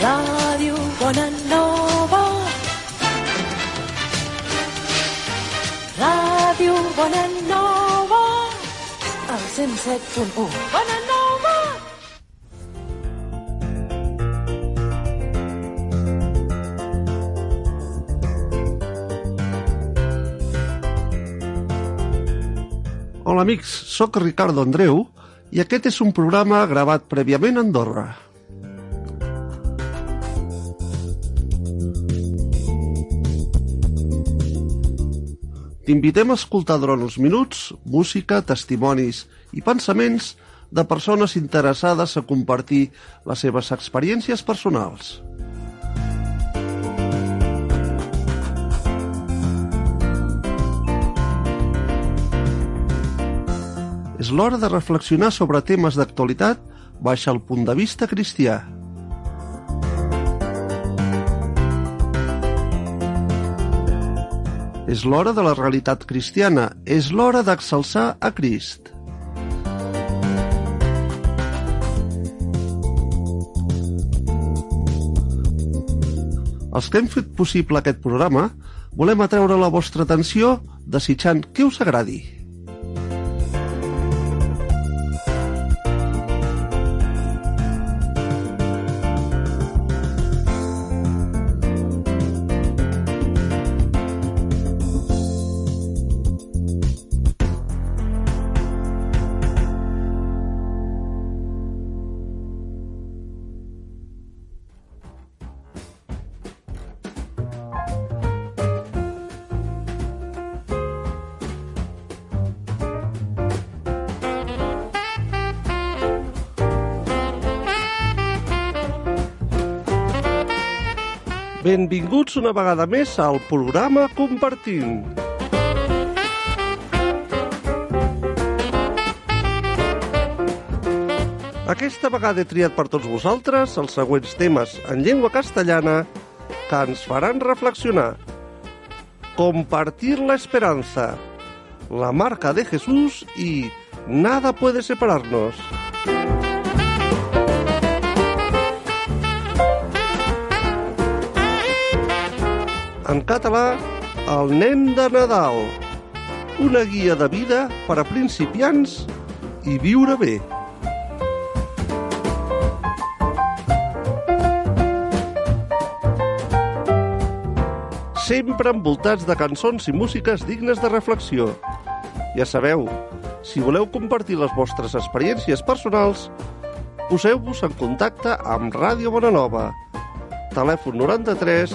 Ràdio Bonanova. Ràdio Bonanova. El 107.1. Bonanova. Hola amics, sóc Ricardo Andreu i aquest és un programa gravat prèviament a Andorra. T'invitem a escoltar durant uns minuts música, testimonis i pensaments de persones interessades a compartir les seves experiències personals. L'hora de reflexionar sobre temes d'actualitat baix el punt de vista cristià. És l'hora de la realitat cristiana, és l'hora d'exalçar a Crist. Els que hem fet possible aquest programa volem atreure la vostra atenció desitjant que us agradi. Benvinguts una vegada més al programa Compartint. Aquesta vegada he triat per tots vosaltres els següents temes en llengua castellana que ens faran reflexionar. Compartir la esperanza, la marca de Jesús y nada puede separarnos. En català, El nen de Nadal. Una guia de vida per a principiants i viure bé. Sempre envoltats de cançons i músiques dignes de reflexió. Ja sabeu, si voleu compartir les vostres experiències personals, poseu-vos en contacte amb Ràdio Bonanova. Telèfon 93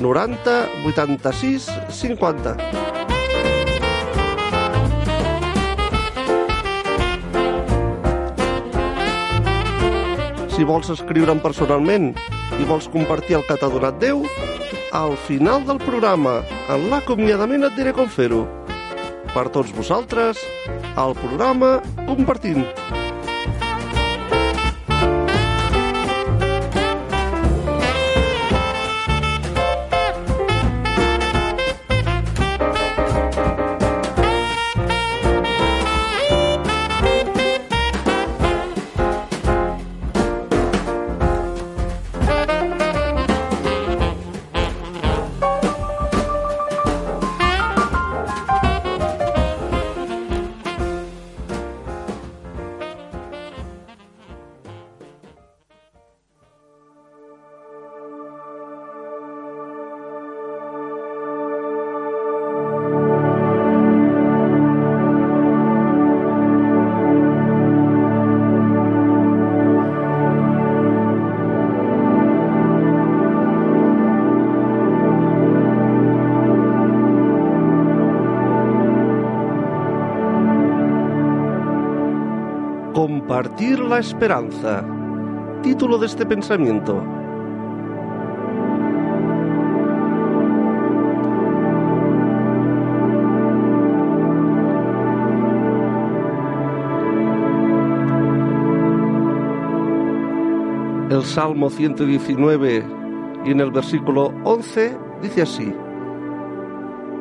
90 86 50. Si vols escriure'm personalment i vols compartir el que t'ha donat Déu, al final del programa, en l'acomiadament et diré com fer-ho. Per tots vosaltres, el programa Compartint. Compartir la esperanza. Título de este pensamiento. El Salmo 119 y en el versículo 11 dice así,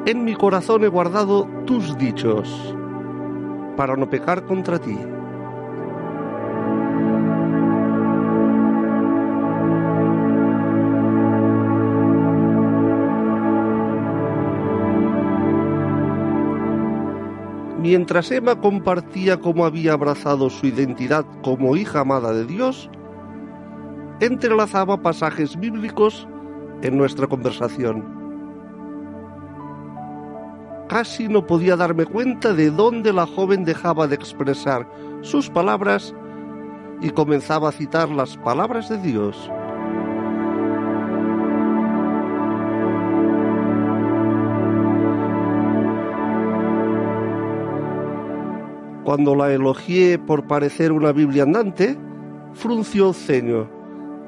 En mi corazón he guardado tus dichos para no pecar contra ti. Mientras Emma compartía cómo había abrazado su identidad como hija amada de Dios, entrelazaba pasajes bíblicos en nuestra conversación. Casi no podía darme cuenta de dónde la joven dejaba de expresar sus palabras y comenzaba a citar las palabras de Dios. Cuando la elogié por parecer una Biblia andante, frunció el ceño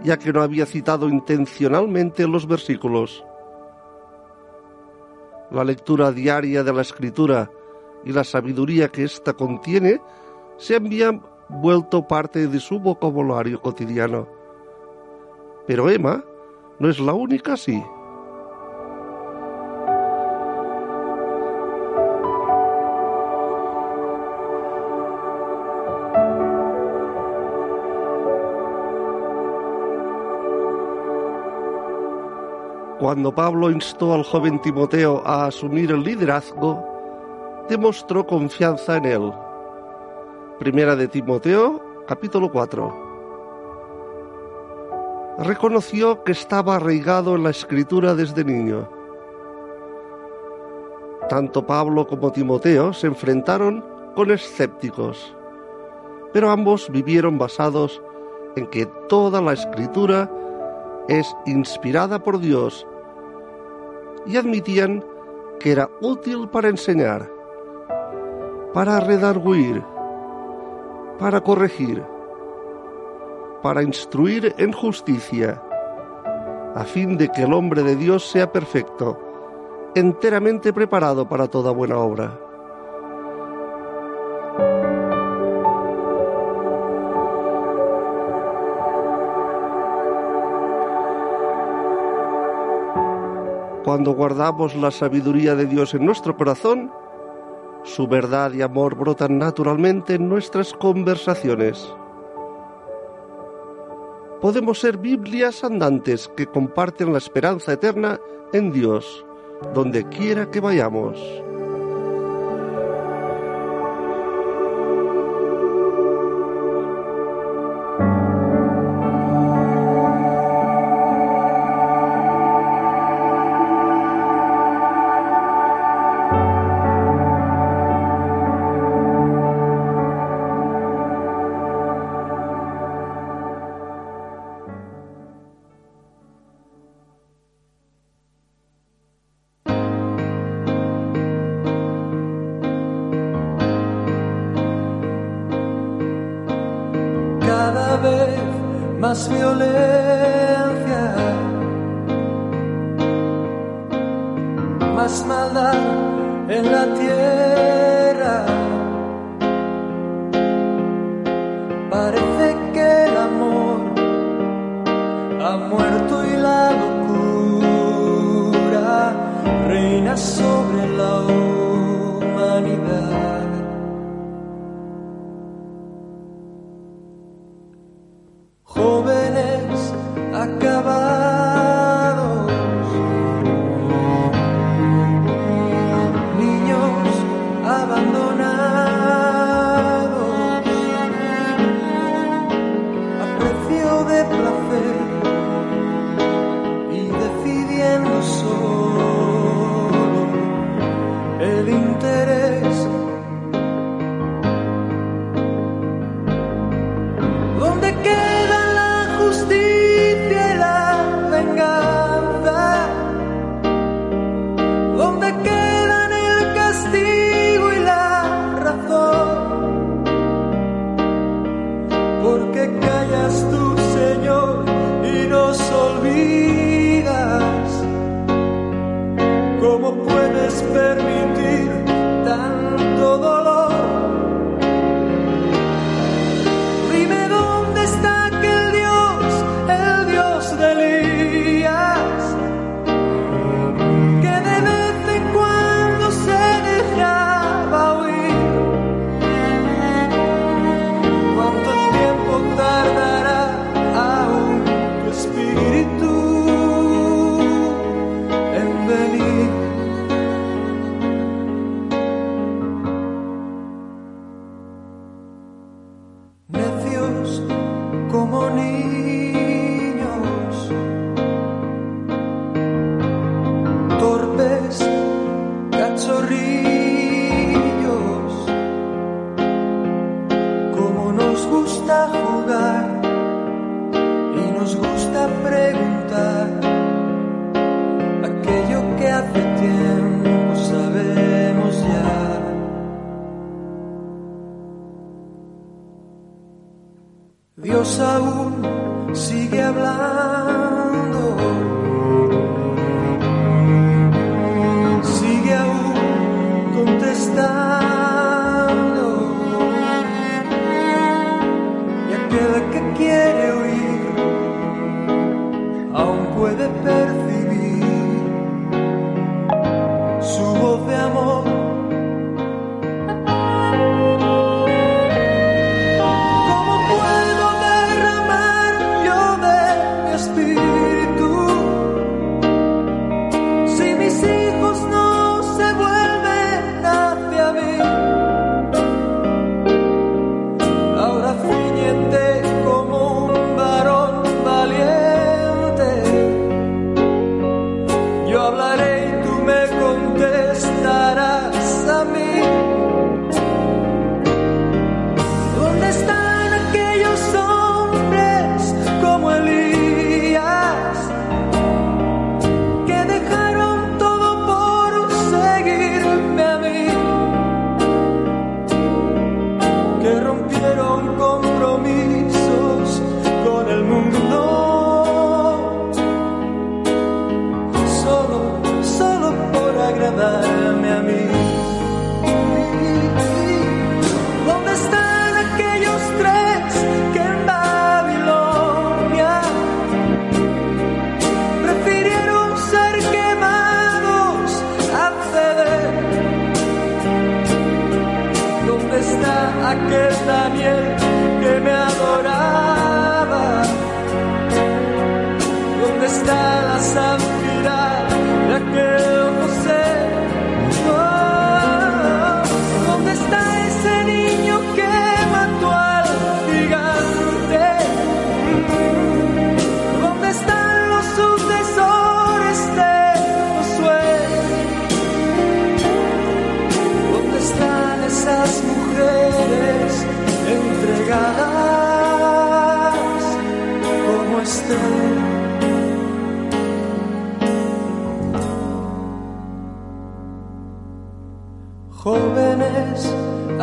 ya que no había citado intencionalmente los versículos. La lectura diaria de la escritura y la sabiduría que ésta contiene se habían vuelto parte de su vocabulario cotidiano. Pero Emma no es la única así. Cuando Pablo instó al joven Timoteo a asumir el liderazgo, demostró confianza en él. Primera de Timoteo, capítulo 4. Reconoció que estaba arraigado en la escritura desde niño. Tanto Pablo como Timoteo se enfrentaron con escépticos, pero ambos vivieron basados en que toda la escritura es inspirada por Dios y admitían que era útil para enseñar, para redarguir, para corregir, para instruir en justicia, a fin de que el hombre de Dios sea perfecto, enteramente preparado para toda buena obra. Cuando guardamos la sabiduría de Dios en nuestro corazón, su verdad y amor brotan naturalmente en nuestras conversaciones. Podemos ser Biblias andantes que comparten la esperanza eterna en Dios, donde quiera que vayamos.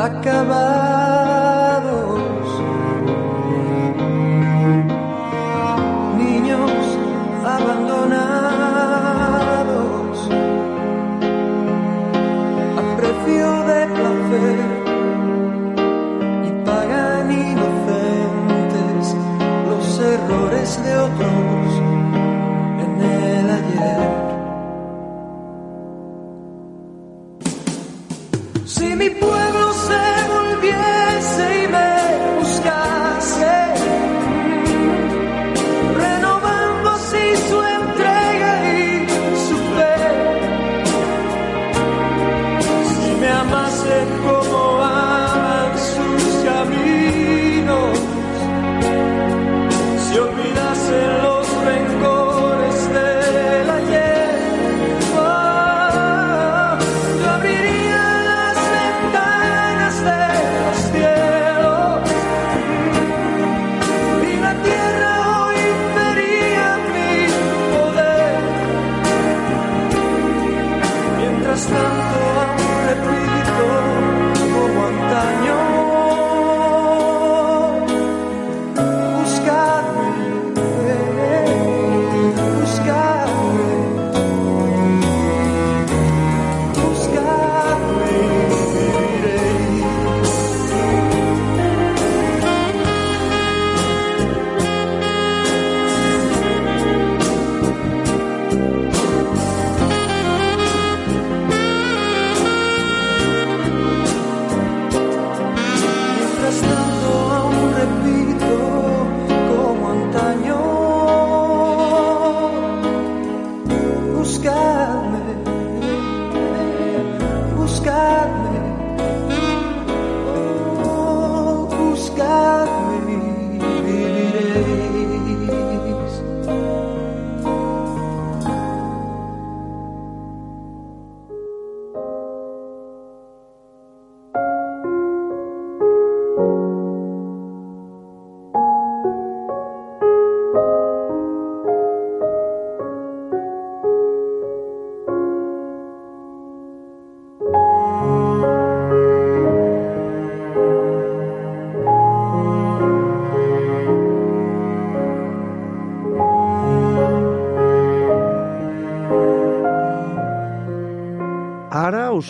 acabar.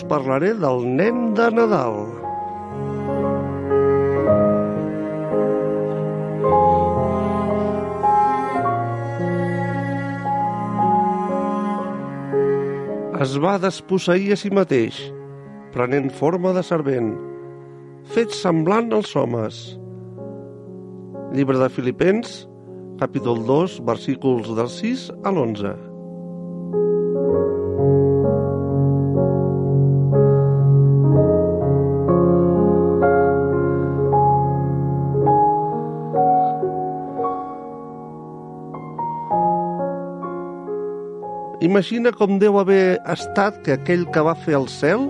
Parlaré del nen de Nadal. Es va desposseir a si mateix, prenent forma de servent, fet semblant als homes. Llibre de Filipens, capítol 2, versículos del 6 a l'11. Imagina com deu haver estat que aquell que va fer el cel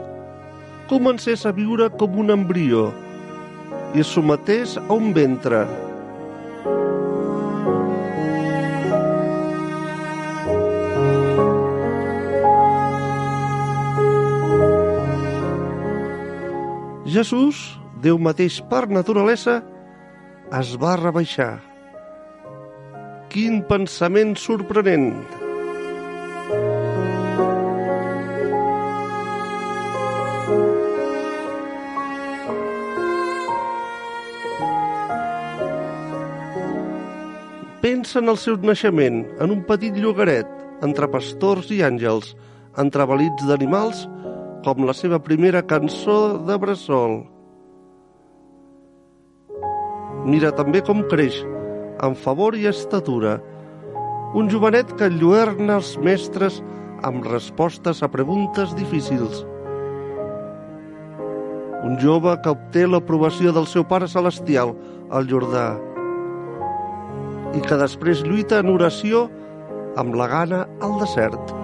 comencés a viure com un embrió i es sometés a un ventre. Jesús, Déu mateix per naturalesa, es va rebaixar. Quin pensament sorprenent! Pensa en el seu naixement, en un petit llogaret, entre pastors i àngels, entre balits d'animals, com la seva primera cançó de bressol. Mira també com creix, amb favor i estatura, un jovenet que enlluerna els mestres amb respostes a preguntes difícils. Un jove que obté l'aprovació del seu pare celestial, el Jordà, i que després lluita en oració amb la gana al desert.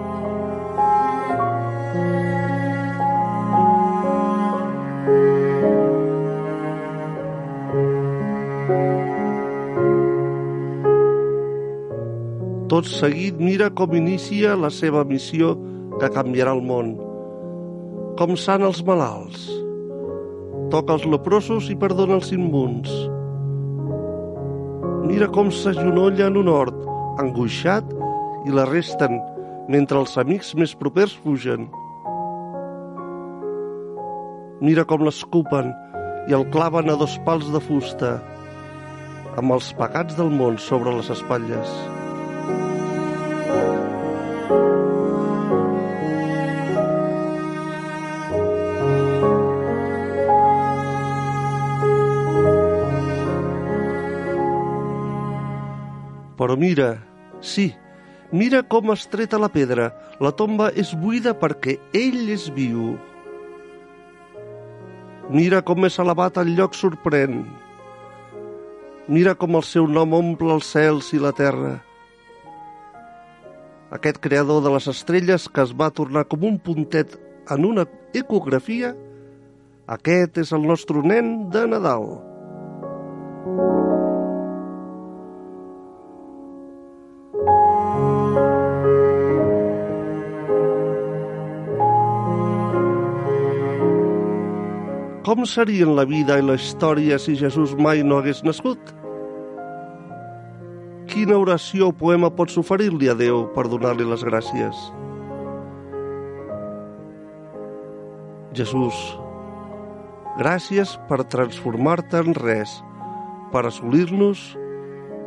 Tot seguit mira com inicia la seva missió que canviarà el món. Com sana els malalts. Toca els leprosos i perdona els immuns. Mira com s'agenolla en un hort, angoixat, i l'arresten, mentre els amics més propers fugen. Mira com l'escupen i el claven a dos pals de fusta, amb els pagats del món sobre les espatlles. Però mira, sí, mira com es treta la pedra. La tomba és buida perquè ell és viu. Mira com és elevat el lloc sorprèn. Mira com el seu nom omple els cels i la terra. Aquest creador de les estrelles que es va tornar com un puntet en una ecografia, aquest és el nostre nen de Nadal. Com serien la vida i la història si Jesús mai no hagués nascut? Quina oració o poema pots oferir-li a Déu per donar-li les gràcies? Jesús, gràcies per transformar-te en res, per assolir-nos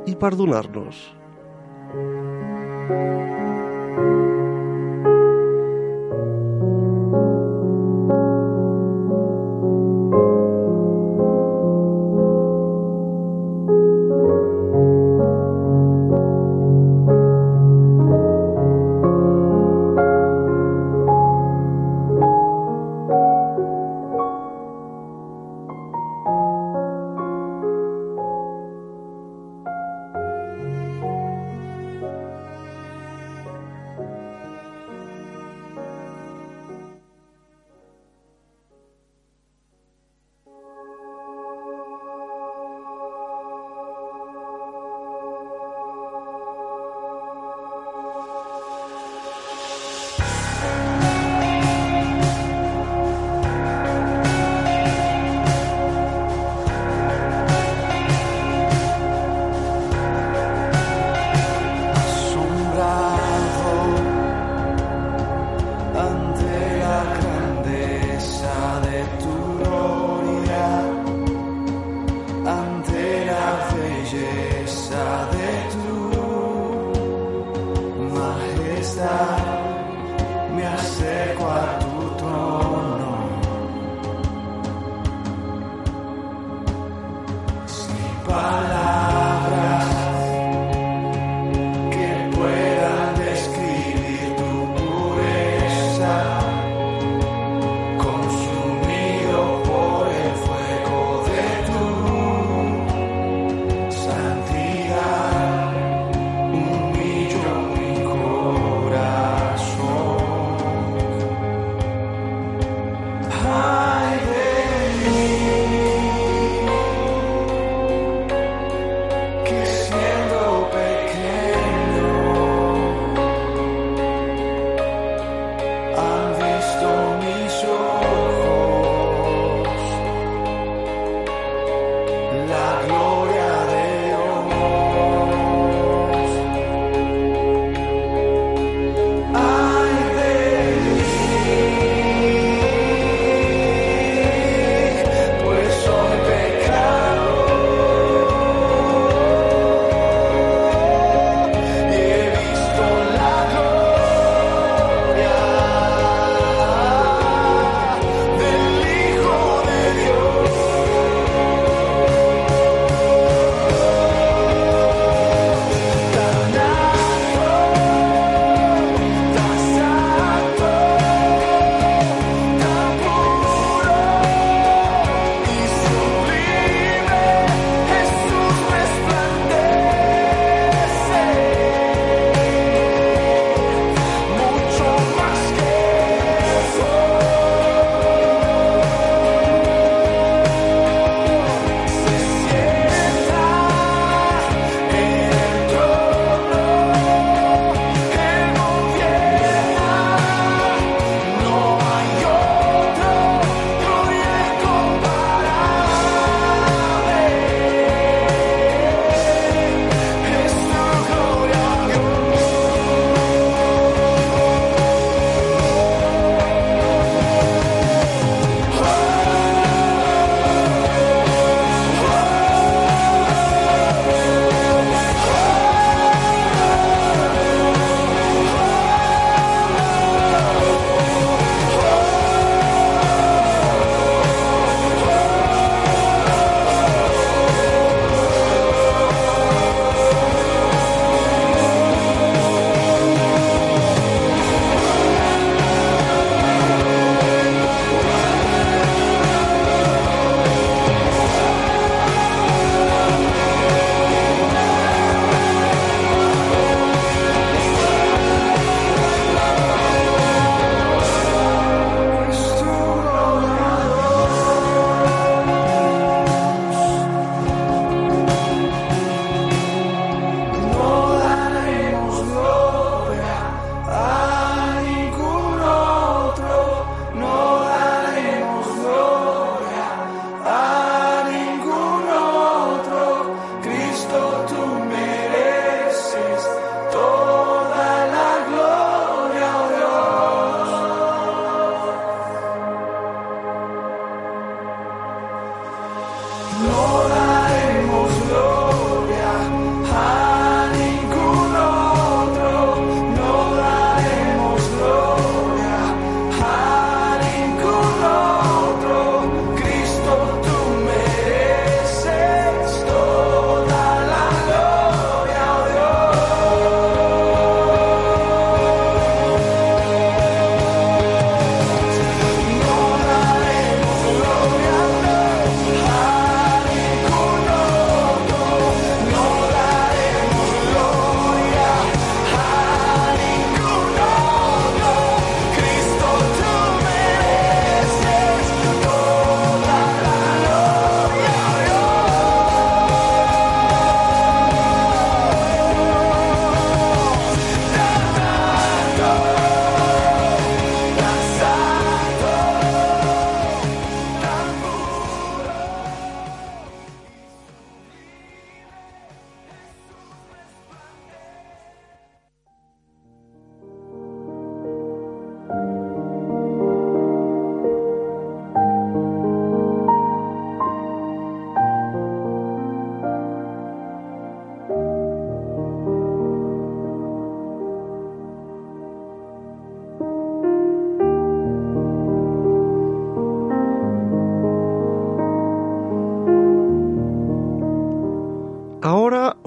i per donar-nos.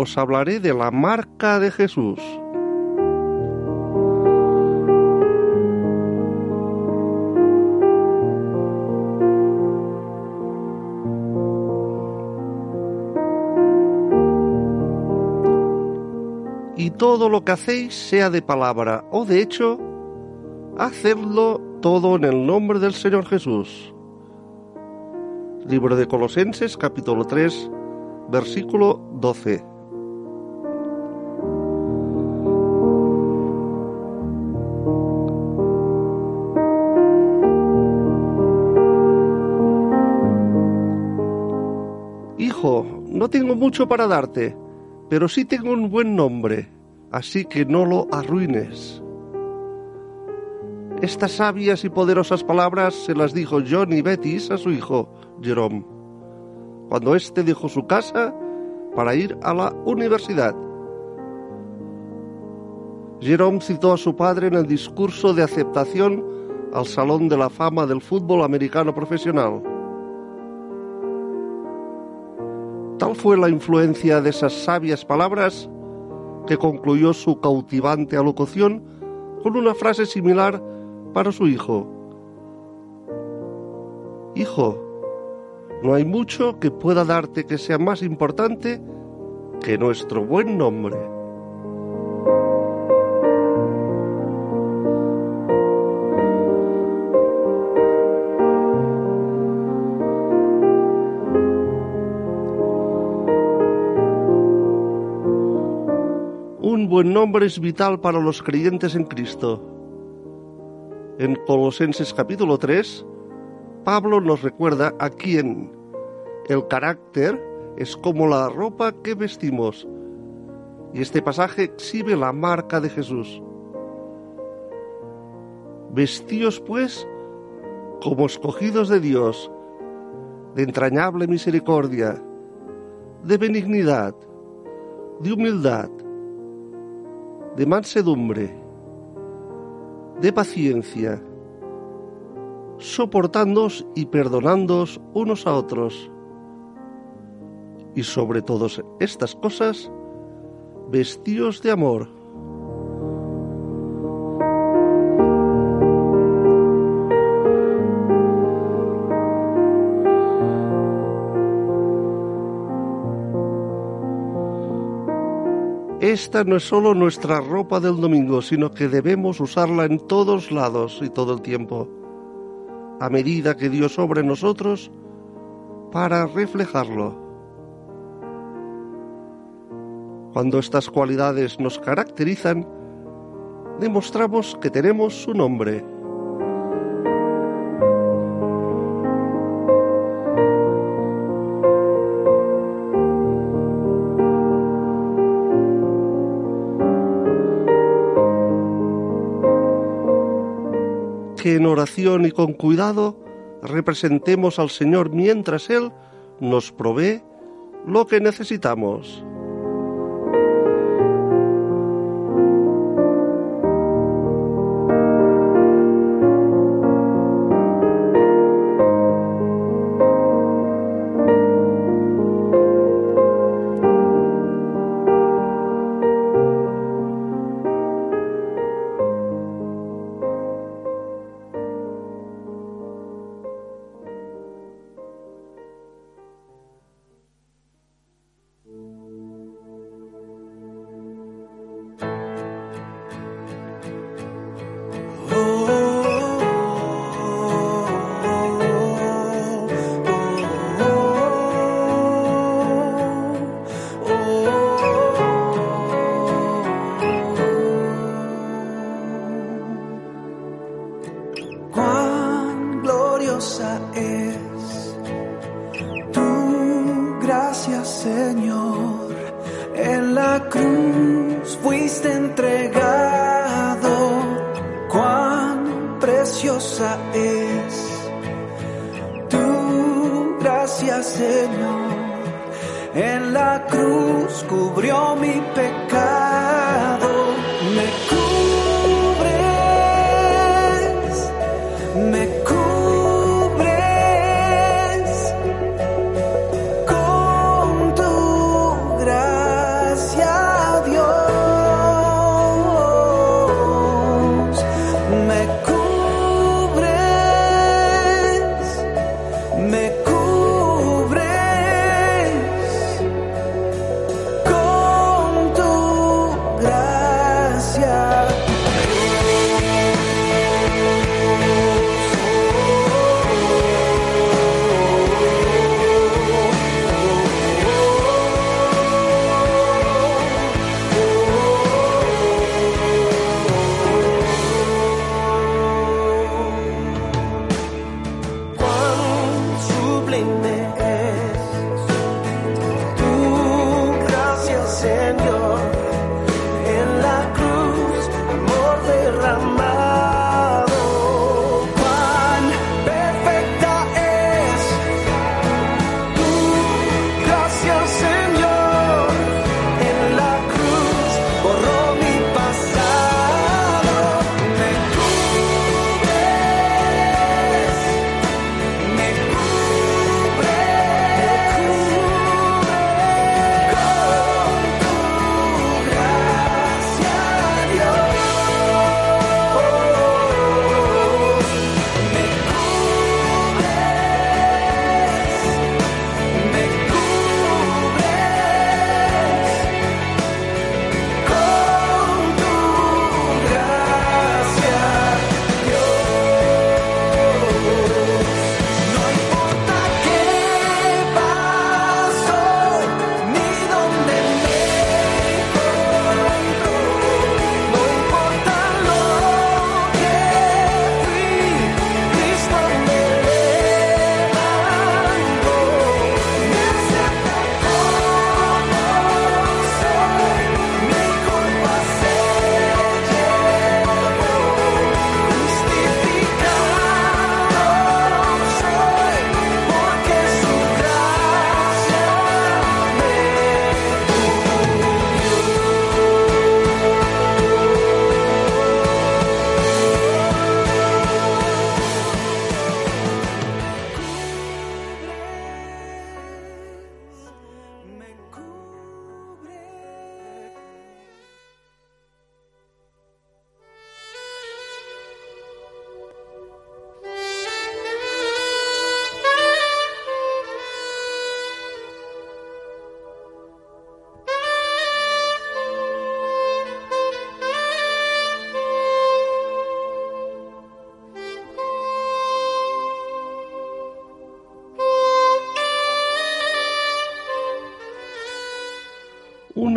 Os hablaré de la marca de Jesús. Y todo lo que hacéis, sea de palabra o de hecho, hacedlo todo en el nombre del Señor Jesús. Libro de Colosenses capítulo 3 versículo 12. Mucho para darte, pero sí tengo un buen nombre, así que no lo arruines. Estas sabias y poderosas palabras se las dijo John y Betis a su hijo, Jerome, cuando éste dejó su casa para ir a la universidad. Jerome citó a su padre en el discurso de aceptación al Salón de la Fama del Fútbol Americano Profesional. Fue la influencia de esas sabias palabras que concluyó su cautivante alocución con una frase similar para su hijo. Hijo, no hay mucho que pueda darte que sea más importante que nuestro buen nombre. Buen nombre es vital para los creyentes en Cristo. En Colosenses capítulo 3, Pablo nos recuerda a quién el carácter es como la ropa que vestimos. Y este pasaje exhibe la marca de Jesús. Vestíos pues como escogidos de Dios, de entrañable misericordia, de benignidad, de humildad, de mansedumbre, de paciencia, soportándoos y perdonándoos unos a otros. Y sobre todas estas cosas, vestíos de amor. Esta no es solo nuestra ropa del domingo, sino que debemos usarla en todos lados y todo el tiempo, a medida que Dios sobre nosotros para reflejarlo. Cuando estas cualidades nos caracterizan, demostramos que tenemos su nombre. En oración y con cuidado representemos al Señor mientras Él nos provee lo que necesitamos.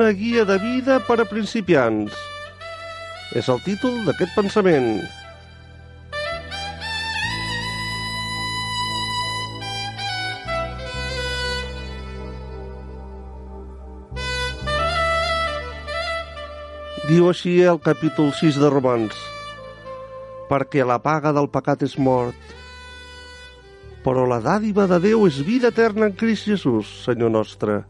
Una guia de vida per a principiants. És el títol d'aquest pensament. Diu així el capítol 6 de Romans. Perquè la paga del pecat és mort, però la dàdiva de Déu és vida eterna en Crist Jesús, Senyor nostre.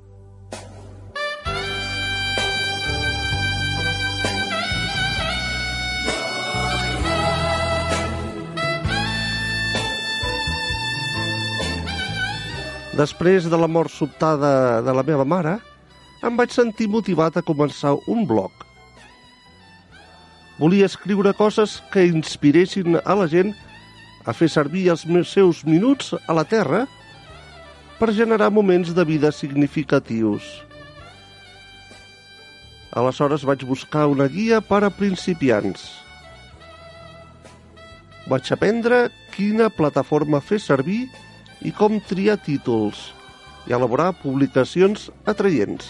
Després de la mort sobtada de la meva mare, em vaig sentir motivat a començar un blog. Volia escriure coses que inspiressin a la gent a fer servir els meus seus minuts a la Terra per generar moments de vida significatius. Aleshores vaig buscar una guia per a principiants. Vaig aprendre quina plataforma fer servir com triar títols i elaborar publicacions atraients.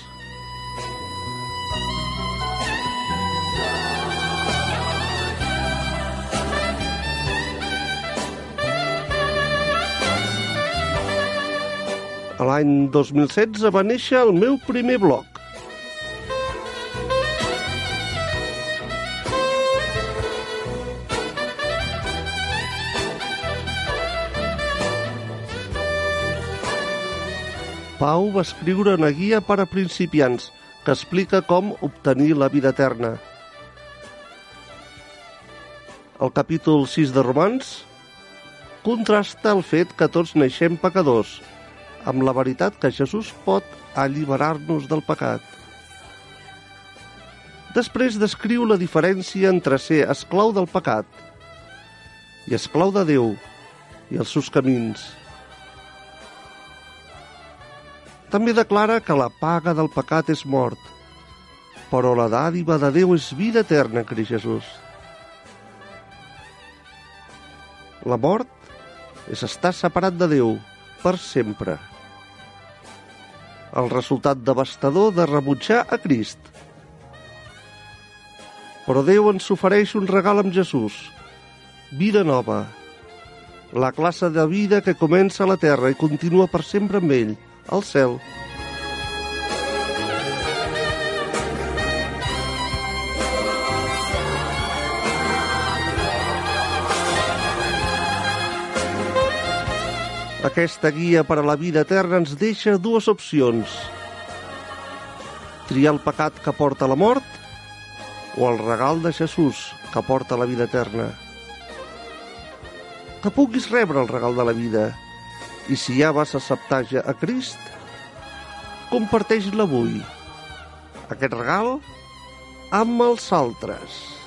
L'any 2016 va néixer el meu primer blog. Pau va escriure una guia per a principiants que explica com obtenir la vida eterna. El capítol 6 de Romans contrasta el fet que tots naixem pecadors amb la veritat que Jesús pot alliberar-nos del pecat. Després descriu la diferència entre ser esclau del pecat i esclau de Déu i els seus camins. També declara que la paga del pecat és mort, però la dàdiva de Déu és vida eterna en Jesús. La mort és estar separat de Déu per sempre. El resultat devastador de rebutjar a Crist. Però Déu ens ofereix un regal amb Jesús, vida nova, la classe de vida que comença a la terra i continua per sempre amb ell, al cel. Aquesta guia per a la vida eterna ens deixa dues opcions. Triar el pecat que porta la mort o el regal de Jesús que porta la vida eterna. Que puguis rebre el regal de la vida i si ja vas acceptar ja a Crist, comparteix-la avui. Aquest regal amb els altres.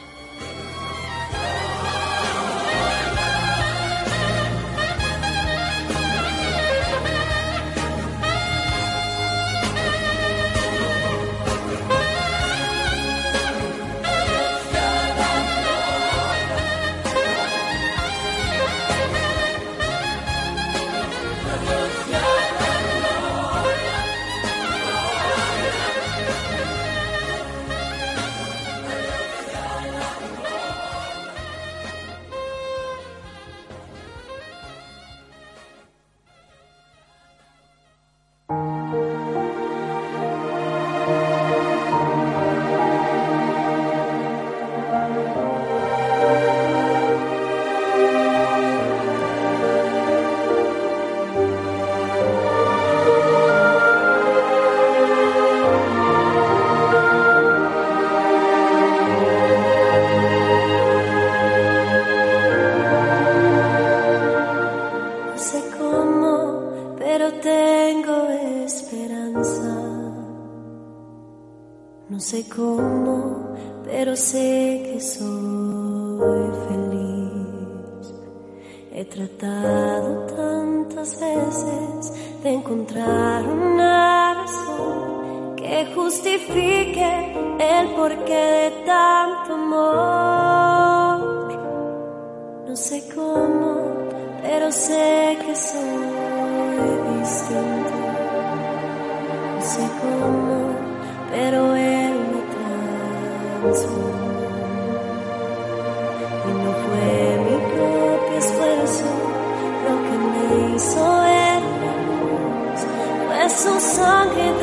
He tratado tantas veces de encontrar una razón que justifique el porqué de tanto amor. No sé cómo, pero sé que soy distinto. No sé cómo, pero Él me transformó. pienso en pues su sangre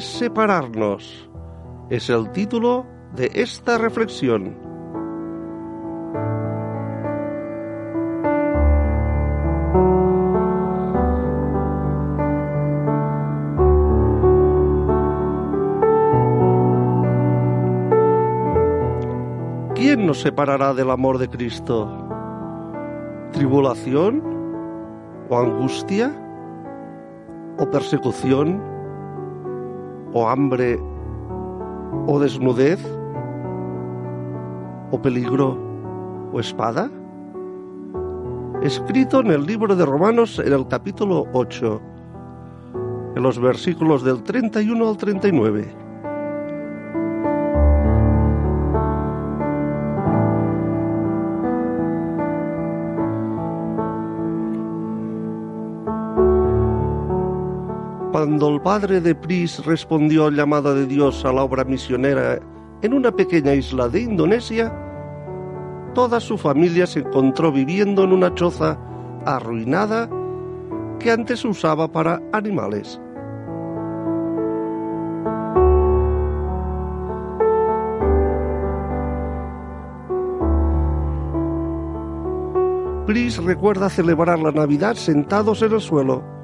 separarnos. Es el título de esta reflexión. ¿Quién nos separará del amor de Cristo? ¿Tribulación? ¿O angustia? ¿O persecución? ¿O hambre? ¿O desnudez? ¿O peligro? ¿O espada? Escrito en el libro de Romanos en el capítulo 8, en los versículos del 31 al 39. Padre de Pris respondió al llamado de Dios a la obra misionera en una pequeña isla de Indonesia, toda su familia se encontró viviendo en una choza arruinada que antes usaba para animales. Pris recuerda celebrar la Navidad sentados en el suelo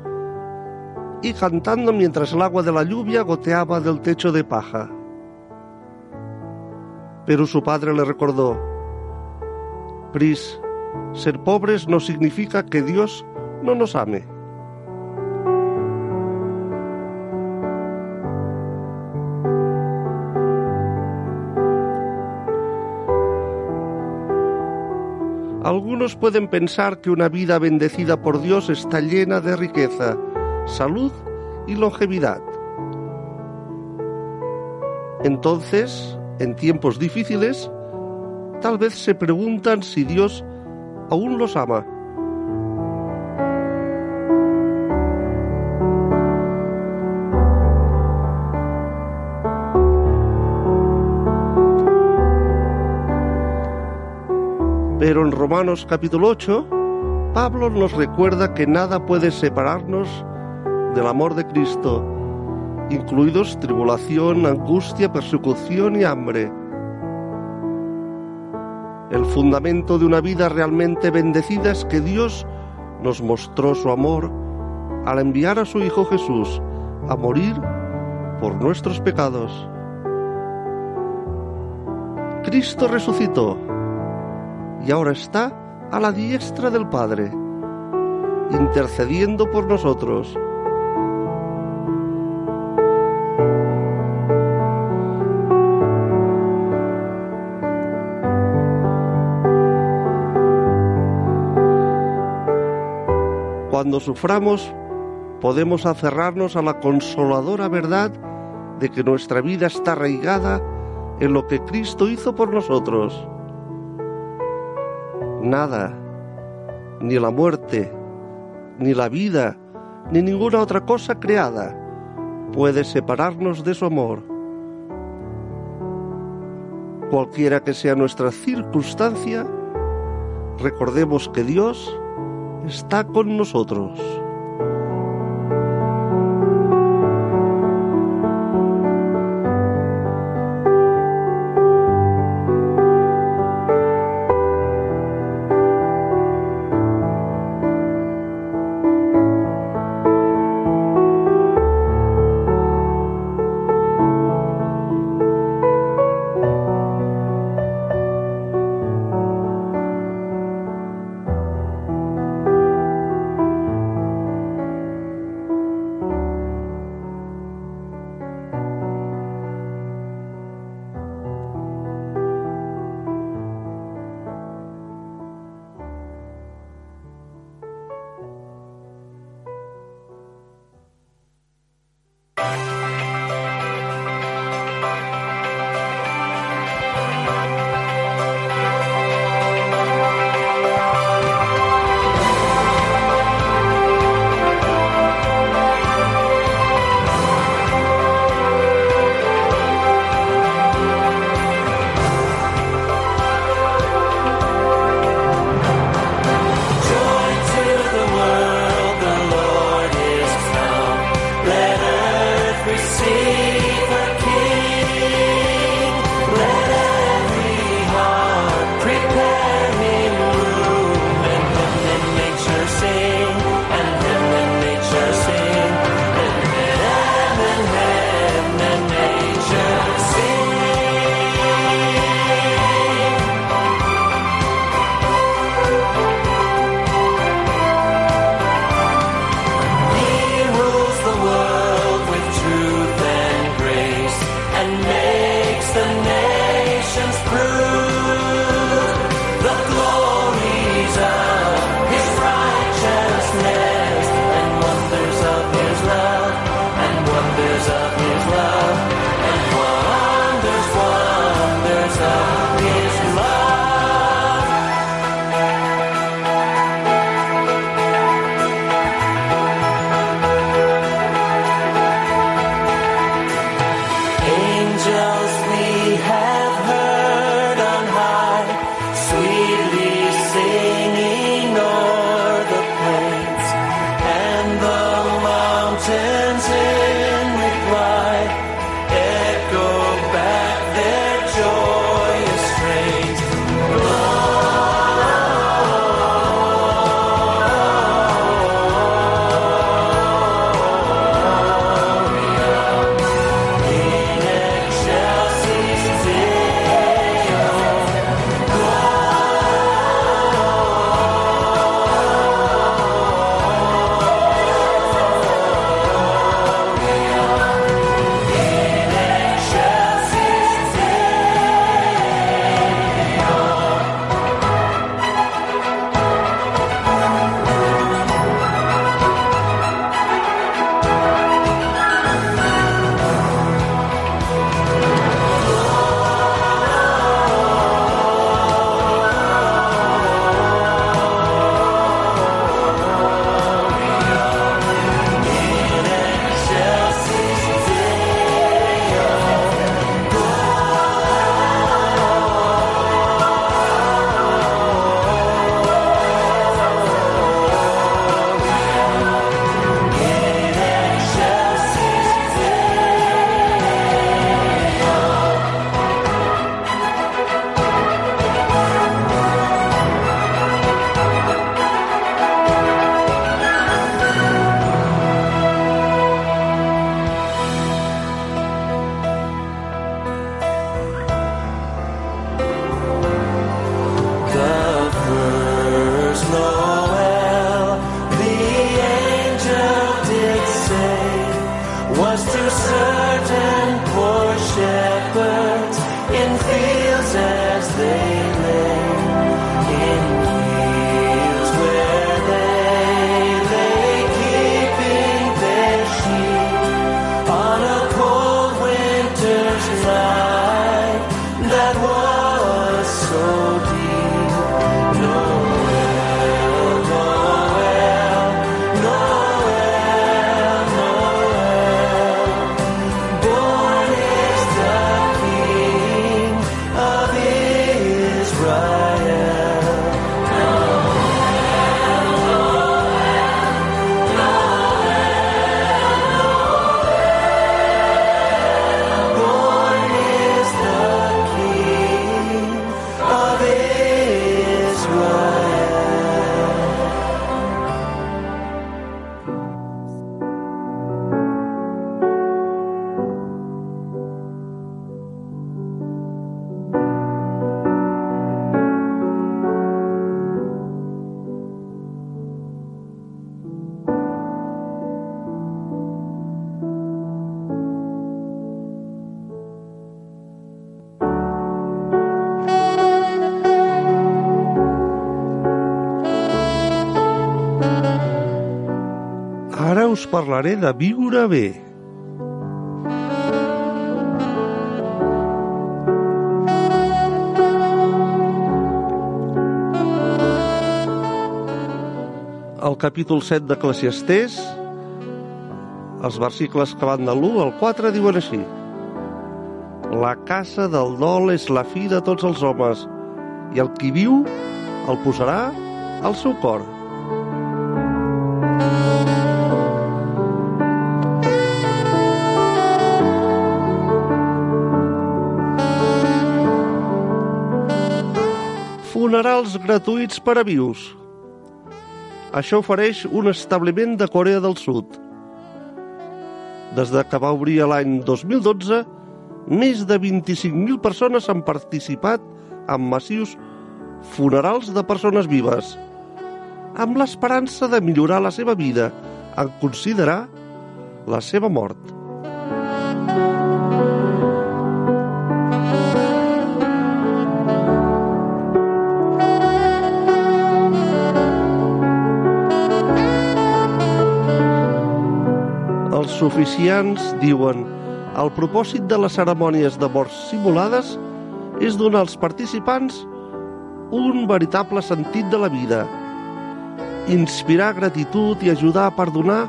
y cantando mientras el agua de la lluvia goteaba del techo de paja. Pero su padre le recordó, Pris, ser pobres no significa que Dios no nos ame. Algunos pueden pensar que una vida bendecida por Dios está llena de riqueza, salud y longevidad. Entonces, en tiempos difíciles, tal vez se preguntan si Dios aún los ama. Pero en Romanos capítulo 8, Pablo nos recuerda que nada puede separarnos del amor de Cristo, incluidos tribulación, angustia, persecución y hambre. El fundamento de una vida realmente bendecida es que Dios nos mostró su amor al enviar a su Hijo Jesús a morir por nuestros pecados. Cristo resucitó y ahora está a la diestra del Padre, intercediendo por nosotros. Cuando suframos, podemos aferrarnos a la consoladora verdad de que nuestra vida está arraigada en lo que Cristo hizo por nosotros. Nada, ni la muerte, ni la vida, ni ninguna otra cosa creada puede separarnos de su amor. Cualquiera que sea nuestra circunstancia, recordemos que Dios está con nosotros. Parlaré de viure bé. Al capítol 7 d'Eclesiastès, els versicles que van de l'1 al 4 diuen així. La casa del dol és la fi de tots els homes, i el qui viu el posarà al seu cor. Funerals gratuïts per a vius. Això ofereix un establiment de Corea del Sud. Des de que va obrir l'any 2012, més de 25.000 persones han participat en massius funerals de persones vives, amb l'esperança de millorar la seva vida en considerar la seva mort. Oficiants diuen el propòsit de les cerimònies de morts simulades és donar als participants un veritable sentit de la vida, inspirar gratitud i ajudar a perdonar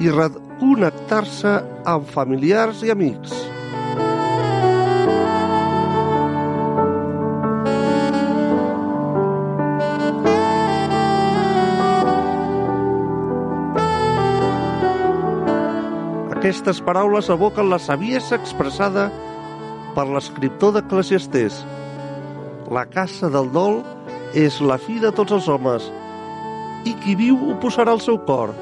i reconnectar-se amb familiars i amics. Aquestes paraules evoquen la saviesa expressada per l'escriptor d'Eclesiastès. La caça del dol és la fi de tots els homes, i qui viu ho posarà al seu cor.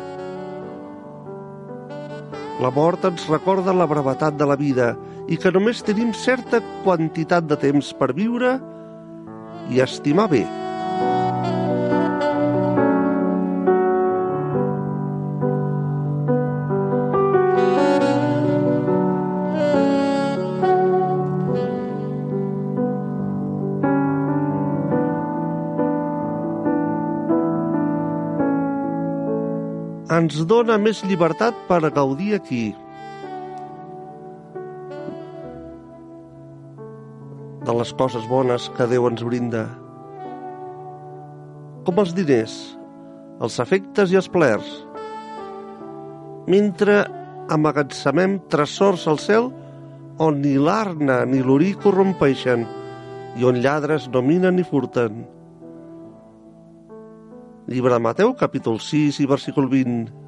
La mort ens recorda la brevetat de la vida i que només tenim certa quantitat de temps per viure i estimar bé. Ens dona més llibertat per gaudir aquí. De les coses bones que Déu ens brinda. Com els diners, els efectes i els plers. Mentre amagatzemem tresors al cel on ni l'arna ni l'orí corrompeixen i on lladres no minen ni furten. Llibre de Mateu, capítol 6 i versícul 20.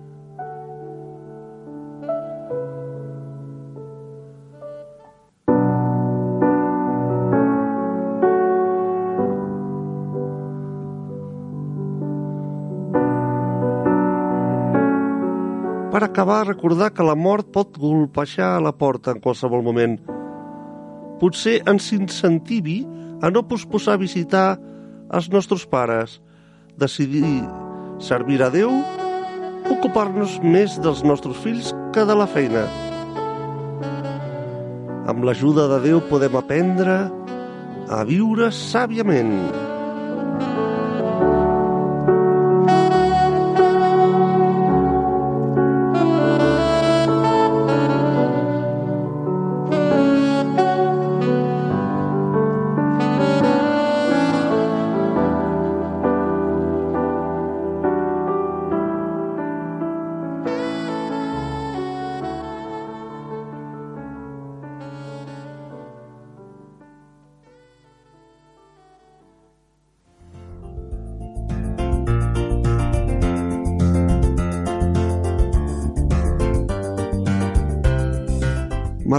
Acabar, recordar que la mort pot golpejar a la porta en qualsevol moment. Potser ens incentivi a no posposar visitar els nostres pares, decidir servir a Déu, ocupar-nos més dels nostres fills que de la feina. Amb l'ajuda de Déu podem aprendre a viure sàviament.